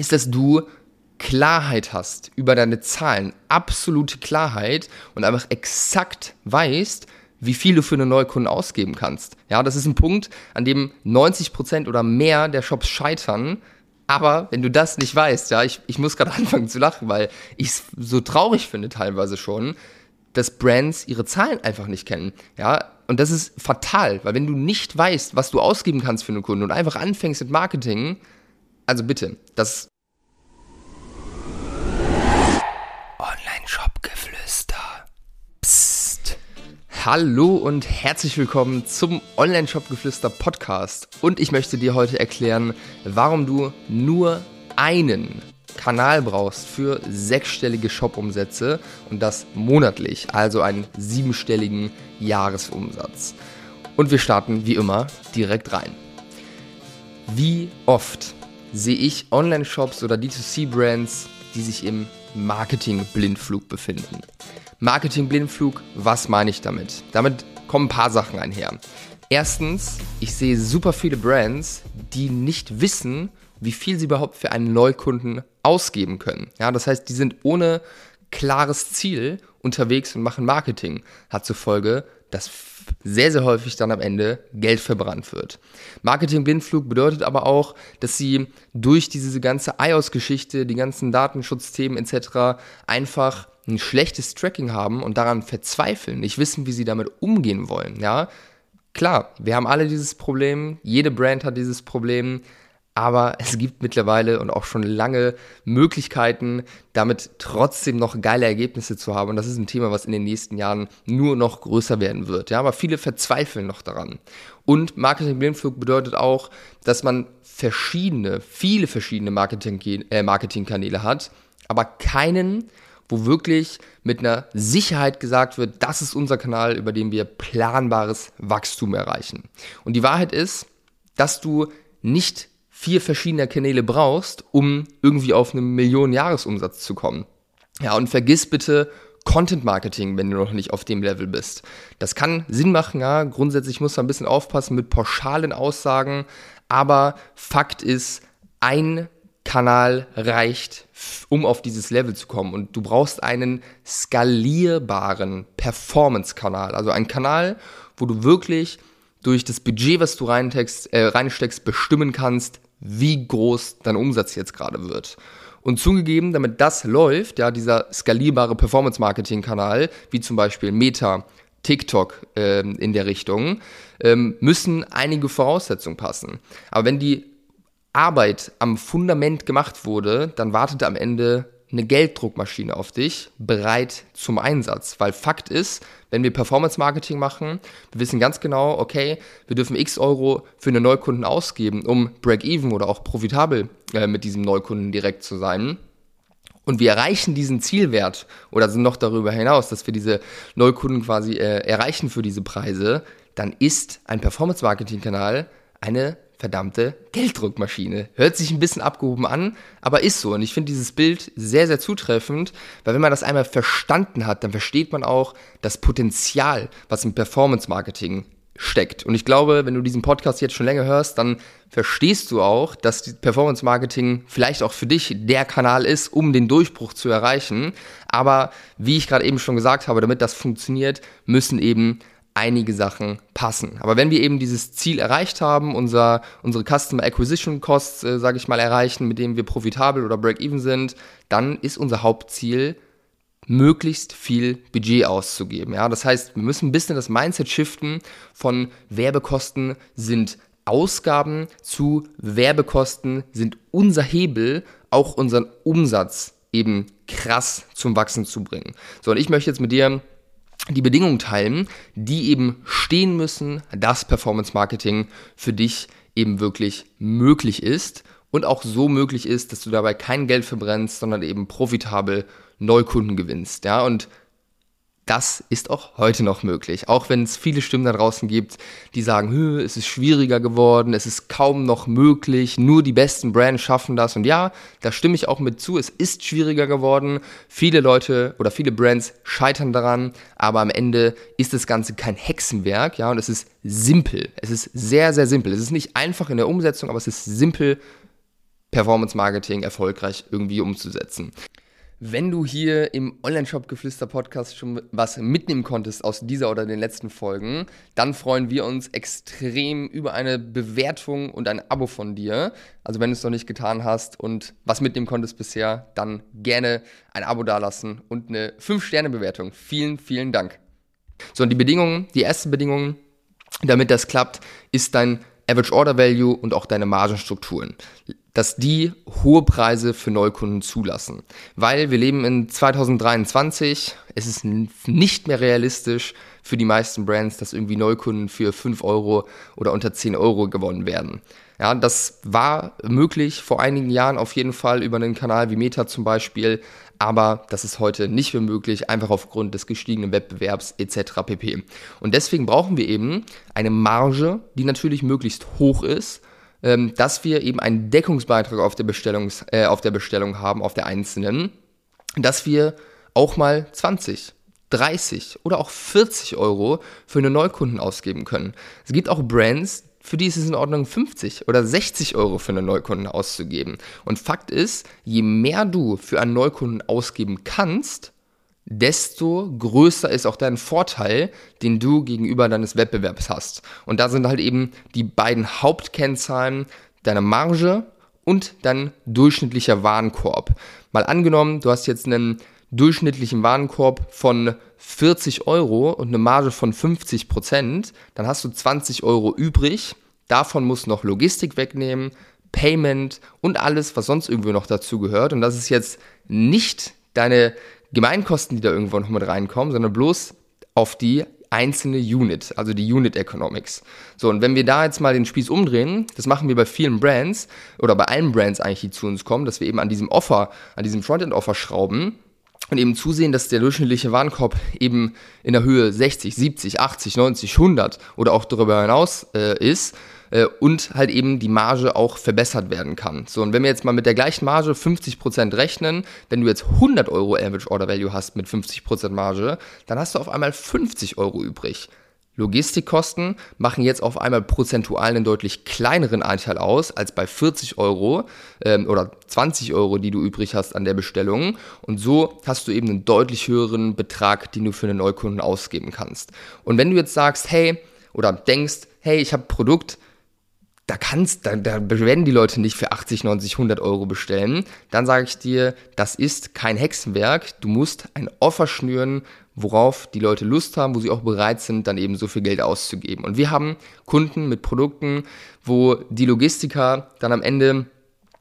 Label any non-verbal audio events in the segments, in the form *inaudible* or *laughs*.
ist, dass du Klarheit hast über deine Zahlen, absolute Klarheit und einfach exakt weißt, wie viel du für einen Neukunden ausgeben kannst. Ja, das ist ein Punkt, an dem 90% oder mehr der Shops scheitern. Aber wenn du das nicht weißt, ja, ich, ich muss gerade *laughs* anfangen zu lachen, weil ich es so traurig finde teilweise schon, dass Brands ihre Zahlen einfach nicht kennen. Ja, und das ist fatal, weil wenn du nicht weißt, was du ausgeben kannst für einen Kunden und einfach anfängst mit Marketing, also bitte, das Hallo und herzlich willkommen zum Online-Shop-Geflüster Podcast. Und ich möchte dir heute erklären, warum du nur einen Kanal brauchst für sechsstellige Shop-Umsätze und das monatlich, also einen siebenstelligen Jahresumsatz. Und wir starten wie immer direkt rein. Wie oft sehe ich Online-Shops oder D2C-Brands, die sich im Marketing-Blindflug befinden? Marketing-Blindflug, was meine ich damit? Damit kommen ein paar Sachen einher. Erstens, ich sehe super viele Brands, die nicht wissen, wie viel sie überhaupt für einen Neukunden ausgeben können. Ja, das heißt, die sind ohne klares Ziel unterwegs und machen Marketing. Hat zur Folge, dass sehr, sehr häufig dann am Ende Geld verbrannt wird. Marketing-Blindflug bedeutet aber auch, dass sie durch diese ganze iOS-Geschichte, die ganzen Datenschutzthemen etc. einfach ein schlechtes Tracking haben und daran verzweifeln, nicht wissen, wie sie damit umgehen wollen, ja. Klar, wir haben alle dieses Problem, jede Brand hat dieses Problem, aber es gibt mittlerweile und auch schon lange Möglichkeiten, damit trotzdem noch geile Ergebnisse zu haben. Und das ist ein Thema, was in den nächsten Jahren nur noch größer werden wird. Ja, aber viele verzweifeln noch daran. Und Marketing-Blindflug bedeutet auch, dass man verschiedene, viele verschiedene Marketing, äh, Marketingkanäle hat, aber keinen, wo wirklich mit einer Sicherheit gesagt wird, das ist unser Kanal, über den wir planbares Wachstum erreichen. Und die Wahrheit ist, dass du nicht vier verschiedene Kanäle brauchst, um irgendwie auf einen Millionen-Jahresumsatz zu kommen. Ja, und vergiss bitte Content Marketing, wenn du noch nicht auf dem Level bist. Das kann Sinn machen, ja. Grundsätzlich musst du ein bisschen aufpassen mit pauschalen Aussagen, aber Fakt ist, ein Kanal reicht, um auf dieses Level zu kommen. Und du brauchst einen skalierbaren Performance-Kanal. Also einen Kanal, wo du wirklich durch das Budget, was du äh, reinsteckst, bestimmen kannst, wie groß dein Umsatz jetzt gerade wird. Und zugegeben, damit das läuft, ja, dieser skalierbare Performance-Marketing-Kanal, wie zum Beispiel Meta, TikTok äh, in der Richtung, ähm, müssen einige Voraussetzungen passen. Aber wenn die Arbeit am Fundament gemacht wurde, dann wartete am Ende eine Gelddruckmaschine auf dich, bereit zum Einsatz. Weil Fakt ist, wenn wir Performance Marketing machen, wir wissen ganz genau, okay, wir dürfen x Euro für einen Neukunden ausgeben, um Break-Even oder auch profitabel äh, mit diesem Neukunden direkt zu sein. Und wir erreichen diesen Zielwert oder sind noch darüber hinaus, dass wir diese Neukunden quasi äh, erreichen für diese Preise, dann ist ein Performance Marketing Kanal eine verdammte Gelddruckmaschine. Hört sich ein bisschen abgehoben an, aber ist so. Und ich finde dieses Bild sehr, sehr zutreffend, weil wenn man das einmal verstanden hat, dann versteht man auch das Potenzial, was im Performance Marketing steckt. Und ich glaube, wenn du diesen Podcast jetzt schon länger hörst, dann verstehst du auch, dass Performance Marketing vielleicht auch für dich der Kanal ist, um den Durchbruch zu erreichen. Aber wie ich gerade eben schon gesagt habe, damit das funktioniert, müssen eben einige Sachen passen. Aber wenn wir eben dieses Ziel erreicht haben, unser, unsere Customer Acquisition Costs, äh, sage ich mal, erreichen, mit dem wir profitabel oder break-even sind, dann ist unser Hauptziel, möglichst viel Budget auszugeben. Ja, das heißt, wir müssen ein bisschen das Mindset shiften von Werbekosten sind Ausgaben zu Werbekosten sind unser Hebel, auch unseren Umsatz eben krass zum Wachsen zu bringen. So, und ich möchte jetzt mit dir die Bedingungen teilen, die eben stehen müssen, dass Performance Marketing für dich eben wirklich möglich ist und auch so möglich ist, dass du dabei kein Geld verbrennst, sondern eben profitabel Neukunden gewinnst. Ja, und das ist auch heute noch möglich. Auch wenn es viele Stimmen da draußen gibt, die sagen, es ist schwieriger geworden, es ist kaum noch möglich, nur die besten Brands schaffen das. Und ja, da stimme ich auch mit zu, es ist schwieriger geworden. Viele Leute oder viele Brands scheitern daran, aber am Ende ist das Ganze kein Hexenwerk, ja, und es ist simpel. Es ist sehr, sehr simpel. Es ist nicht einfach in der Umsetzung, aber es ist simpel Performance Marketing erfolgreich irgendwie umzusetzen. Wenn du hier im Online-Shop Geflüster Podcast schon was mitnehmen konntest aus dieser oder den letzten Folgen, dann freuen wir uns extrem über eine Bewertung und ein Abo von dir. Also wenn du es noch nicht getan hast und was mitnehmen konntest bisher, dann gerne ein Abo dalassen und eine 5-Sterne-Bewertung. Vielen, vielen Dank. So, und die Bedingungen, die erste Bedingung, damit das klappt, ist dein Average Order Value und auch deine Margenstrukturen dass die hohe Preise für Neukunden zulassen. Weil wir leben in 2023, es ist nicht mehr realistisch für die meisten Brands, dass irgendwie Neukunden für 5 Euro oder unter 10 Euro gewonnen werden. Ja, das war möglich vor einigen Jahren auf jeden Fall über einen Kanal wie Meta zum Beispiel, aber das ist heute nicht mehr möglich, einfach aufgrund des gestiegenen Wettbewerbs etc. pp. Und deswegen brauchen wir eben eine Marge, die natürlich möglichst hoch ist, ähm, dass wir eben einen Deckungsbeitrag auf der, Bestellungs, äh, auf der Bestellung haben, auf der einzelnen, dass wir auch mal 20, 30 oder auch 40 Euro für einen Neukunden ausgeben können. Es gibt auch Brands, für die ist es in Ordnung, 50 oder 60 Euro für einen Neukunden auszugeben. Und Fakt ist, je mehr du für einen Neukunden ausgeben kannst, desto größer ist auch dein Vorteil, den du gegenüber deines Wettbewerbs hast. Und da sind halt eben die beiden Hauptkennzahlen deine Marge und dein durchschnittlicher Warenkorb. Mal angenommen, du hast jetzt einen durchschnittlichen Warenkorb von 40 Euro und eine Marge von 50 Prozent, dann hast du 20 Euro übrig. Davon musst du noch Logistik wegnehmen, Payment und alles, was sonst irgendwie noch dazu gehört. Und das ist jetzt nicht deine Gemeinkosten, die da irgendwo noch mit reinkommen, sondern bloß auf die einzelne Unit, also die Unit Economics. So, und wenn wir da jetzt mal den Spieß umdrehen, das machen wir bei vielen Brands oder bei allen Brands eigentlich, die zu uns kommen, dass wir eben an diesem Offer, an diesem Frontend-Offer schrauben und eben zusehen, dass der durchschnittliche Warenkorb eben in der Höhe 60, 70, 80, 90, 100 oder auch darüber hinaus äh, ist äh, und halt eben die Marge auch verbessert werden kann. So, und wenn wir jetzt mal mit der gleichen Marge 50% rechnen, wenn du jetzt 100 Euro Average Order Value hast mit 50% Marge, dann hast du auf einmal 50 Euro übrig. Logistikkosten machen jetzt auf einmal prozentual einen deutlich kleineren Anteil aus als bei 40 Euro ähm, oder 20 Euro, die du übrig hast an der Bestellung. Und so hast du eben einen deutlich höheren Betrag, den du für einen Neukunden ausgeben kannst. Und wenn du jetzt sagst, hey, oder denkst, hey, ich habe ein Produkt, da kannst, da, da werden die Leute nicht für 80, 90, 100 Euro bestellen. Dann sage ich dir, das ist kein Hexenwerk. Du musst ein Offer schnüren, worauf die Leute Lust haben, wo sie auch bereit sind, dann eben so viel Geld auszugeben. Und wir haben Kunden mit Produkten, wo die Logistiker dann am Ende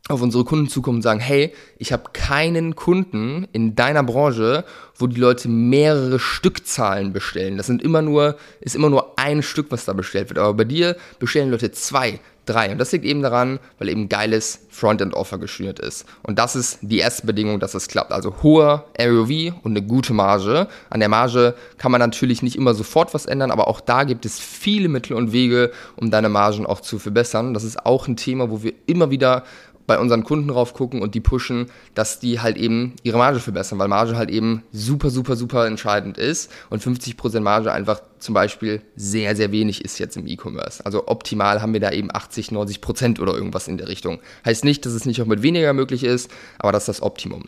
auf unsere Kunden zukommen und sagen, hey, ich habe keinen Kunden in deiner Branche, wo die Leute mehrere Stückzahlen bestellen. Das sind immer nur, ist immer nur ein Stück, was da bestellt wird. Aber bei dir bestellen Leute zwei, drei. Und das liegt eben daran, weil eben geiles Frontend-Offer geschnürt ist. Und das ist die erste Bedingung, dass es klappt. Also hoher ROV und eine gute Marge. An der Marge kann man natürlich nicht immer sofort was ändern, aber auch da gibt es viele Mittel und Wege, um deine Margen auch zu verbessern. Das ist auch ein Thema, wo wir immer wieder bei unseren Kunden drauf gucken und die pushen, dass die halt eben ihre Marge verbessern, weil Marge halt eben super, super, super entscheidend ist und 50% Marge einfach zum Beispiel sehr, sehr wenig ist jetzt im E-Commerce. Also optimal haben wir da eben 80, 90% oder irgendwas in der Richtung. Heißt nicht, dass es nicht auch mit weniger möglich ist, aber das ist das Optimum.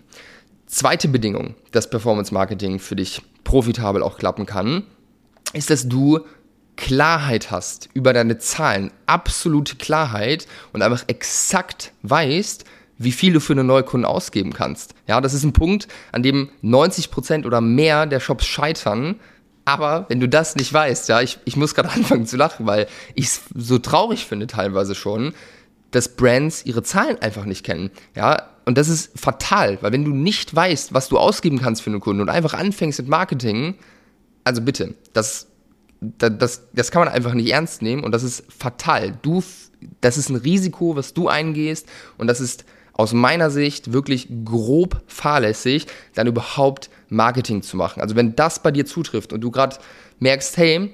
Zweite Bedingung, dass Performance Marketing für dich profitabel auch klappen kann, ist, dass du Klarheit hast über deine Zahlen, absolute Klarheit und einfach exakt weißt, wie viel du für einen Neukunden ausgeben kannst. Ja, das ist ein Punkt, an dem 90% oder mehr der Shops scheitern. Aber wenn du das nicht weißt, ja, ich, ich muss gerade *laughs* anfangen zu lachen, weil ich es so traurig finde teilweise schon, dass Brands ihre Zahlen einfach nicht kennen. Ja, und das ist fatal, weil wenn du nicht weißt, was du ausgeben kannst für einen Kunden und einfach anfängst mit Marketing, also bitte, das das, das kann man einfach nicht ernst nehmen und das ist fatal. Du, das ist ein Risiko, was du eingehst und das ist aus meiner Sicht wirklich grob fahrlässig, dann überhaupt Marketing zu machen. Also wenn das bei dir zutrifft und du gerade merkst, hey,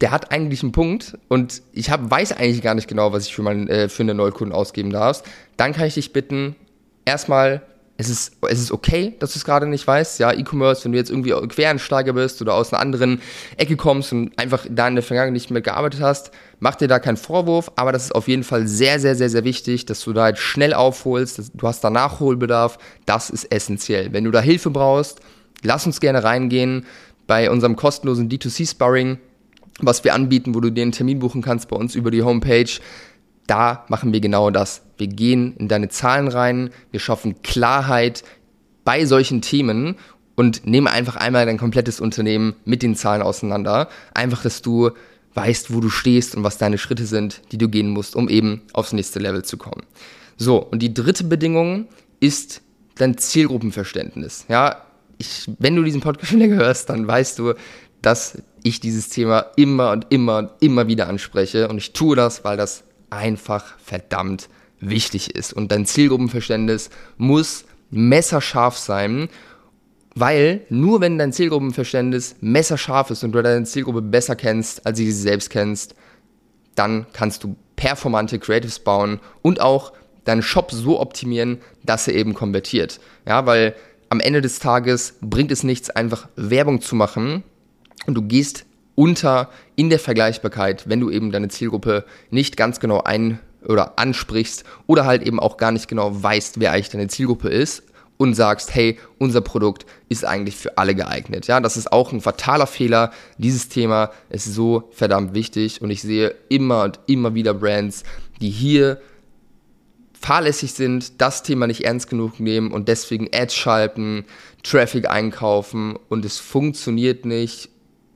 der hat eigentlich einen Punkt und ich hab, weiß eigentlich gar nicht genau, was ich für, mein, äh, für einen Neukunden ausgeben darf, dann kann ich dich bitten, erstmal es ist, es ist okay, dass du es gerade nicht weißt. Ja, E-Commerce, wenn du jetzt irgendwie Quereinsteiger bist oder aus einer anderen Ecke kommst und einfach da in der Vergangenheit nicht mehr gearbeitet hast, mach dir da keinen Vorwurf, aber das ist auf jeden Fall sehr, sehr, sehr, sehr wichtig, dass du da jetzt schnell aufholst, du hast da Nachholbedarf, das ist essentiell. Wenn du da Hilfe brauchst, lass uns gerne reingehen bei unserem kostenlosen D2C-Sparring, was wir anbieten, wo du dir einen Termin buchen kannst bei uns über die Homepage da machen wir genau das. Wir gehen in deine Zahlen rein, wir schaffen Klarheit bei solchen Themen und nehmen einfach einmal dein komplettes Unternehmen mit den Zahlen auseinander. Einfach, dass du weißt, wo du stehst und was deine Schritte sind, die du gehen musst, um eben aufs nächste Level zu kommen. So, und die dritte Bedingung ist dein Zielgruppenverständnis. Ja, ich, wenn du diesen Podcast schon länger hörst, dann weißt du, dass ich dieses Thema immer und immer und immer wieder anspreche. Und ich tue das, weil das einfach verdammt wichtig ist. Und dein Zielgruppenverständnis muss messerscharf sein, weil nur wenn dein Zielgruppenverständnis messerscharf ist und du deine Zielgruppe besser kennst, als sie sie selbst kennst, dann kannst du performante Creatives bauen und auch deinen Shop so optimieren, dass er eben konvertiert. Ja, weil am Ende des Tages bringt es nichts, einfach Werbung zu machen und du gehst unter in der Vergleichbarkeit, wenn du eben deine Zielgruppe nicht ganz genau ein oder ansprichst oder halt eben auch gar nicht genau weißt, wer eigentlich deine Zielgruppe ist und sagst, hey, unser Produkt ist eigentlich für alle geeignet. Ja, das ist auch ein fataler Fehler. Dieses Thema ist so verdammt wichtig und ich sehe immer und immer wieder Brands, die hier fahrlässig sind, das Thema nicht ernst genug nehmen und deswegen Ads schalten, Traffic einkaufen und es funktioniert nicht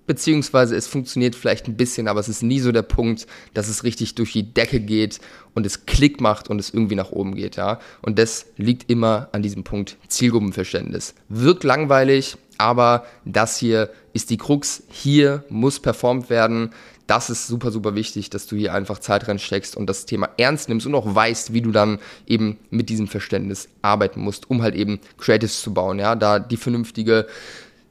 beziehungsweise es funktioniert vielleicht ein bisschen, aber es ist nie so der Punkt, dass es richtig durch die Decke geht und es Klick macht und es irgendwie nach oben geht, ja. Und das liegt immer an diesem Punkt Zielgruppenverständnis. Wirkt langweilig, aber das hier ist die Krux. Hier muss performt werden. Das ist super, super wichtig, dass du hier einfach Zeit reinsteckst und das Thema ernst nimmst und auch weißt, wie du dann eben mit diesem Verständnis arbeiten musst, um halt eben Creatives zu bauen, ja, da die vernünftige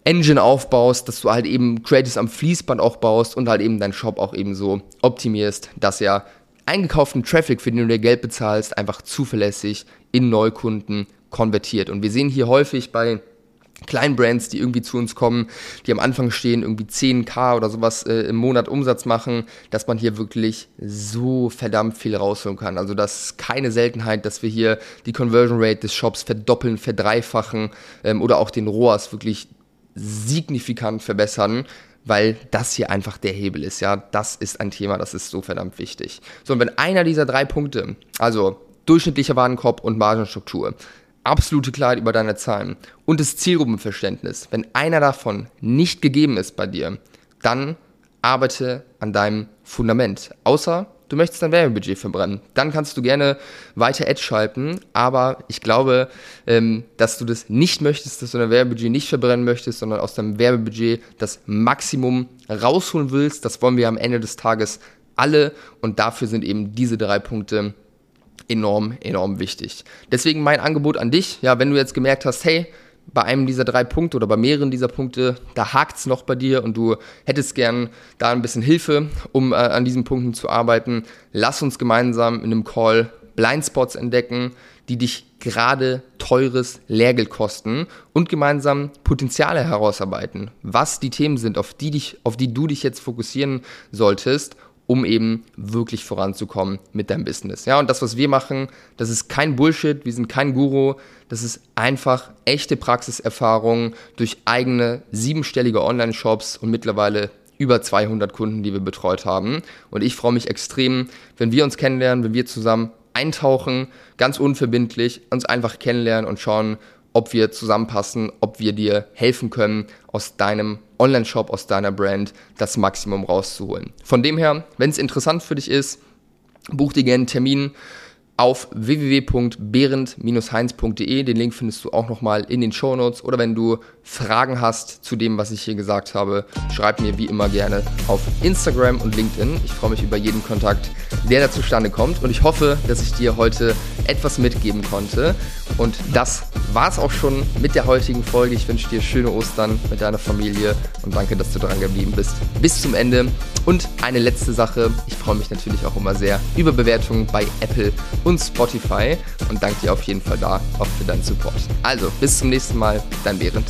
Engine aufbaust, dass du halt eben Creatives am Fließband auch baust und halt eben deinen Shop auch eben so optimierst, dass er eingekauften Traffic, für den du dir Geld bezahlst, einfach zuverlässig in Neukunden konvertiert. Und wir sehen hier häufig bei kleinen Brands, die irgendwie zu uns kommen, die am Anfang stehen, irgendwie 10k oder sowas äh, im Monat Umsatz machen, dass man hier wirklich so verdammt viel rausholen kann. Also das ist keine Seltenheit, dass wir hier die Conversion Rate des Shops verdoppeln, verdreifachen ähm, oder auch den ROAS wirklich signifikant verbessern, weil das hier einfach der Hebel ist. Ja, das ist ein Thema, das ist so verdammt wichtig. So, und wenn einer dieser drei Punkte, also durchschnittlicher Warenkorb und Margenstruktur, absolute Klarheit über deine Zahlen und das Zielgruppenverständnis, wenn einer davon nicht gegeben ist bei dir, dann arbeite an deinem Fundament. Außer du möchtest dein Werbebudget verbrennen. Dann kannst du gerne weiter Ads schalten, aber ich glaube, ähm, dass du das nicht möchtest, dass du dein Werbebudget nicht verbrennen möchtest, sondern aus deinem Werbebudget das Maximum rausholen willst. Das wollen wir am Ende des Tages alle und dafür sind eben diese drei Punkte enorm, enorm wichtig. Deswegen mein Angebot an dich, ja, wenn du jetzt gemerkt hast, hey, bei einem dieser drei Punkte oder bei mehreren dieser Punkte, da hakt es noch bei dir und du hättest gern da ein bisschen Hilfe, um äh, an diesen Punkten zu arbeiten, lass uns gemeinsam in einem Call Blindspots entdecken, die dich gerade teures Lehrgeld kosten und gemeinsam Potenziale herausarbeiten, was die Themen sind, auf die, dich, auf die du dich jetzt fokussieren solltest um eben wirklich voranzukommen mit deinem Business. Ja, und das, was wir machen, das ist kein Bullshit, wir sind kein Guru, das ist einfach echte Praxiserfahrung durch eigene siebenstellige Online-Shops und mittlerweile über 200 Kunden, die wir betreut haben. Und ich freue mich extrem, wenn wir uns kennenlernen, wenn wir zusammen eintauchen, ganz unverbindlich, uns einfach kennenlernen und schauen, ob wir zusammenpassen, ob wir dir helfen können, aus deinem Online-Shop, aus deiner Brand das Maximum rauszuholen. Von dem her, wenn es interessant für dich ist, buch dir gerne einen Termin auf www.behrend-heinz.de. Den Link findest du auch nochmal in den Show Notes. Oder wenn du Fragen hast zu dem, was ich hier gesagt habe, schreib mir wie immer gerne auf Instagram und LinkedIn. Ich freue mich über jeden Kontakt, der da zustande kommt. Und ich hoffe, dass ich dir heute etwas mitgeben konnte. Und das war es auch schon mit der heutigen Folge. Ich wünsche dir schöne Ostern mit deiner Familie und danke, dass du dran geblieben bist bis zum Ende. Und eine letzte Sache. Ich freue mich natürlich auch immer sehr über Bewertungen bei Apple und Spotify und danke dir auf jeden Fall da auch für deinen Support. Also, bis zum nächsten Mal, dein Behrend.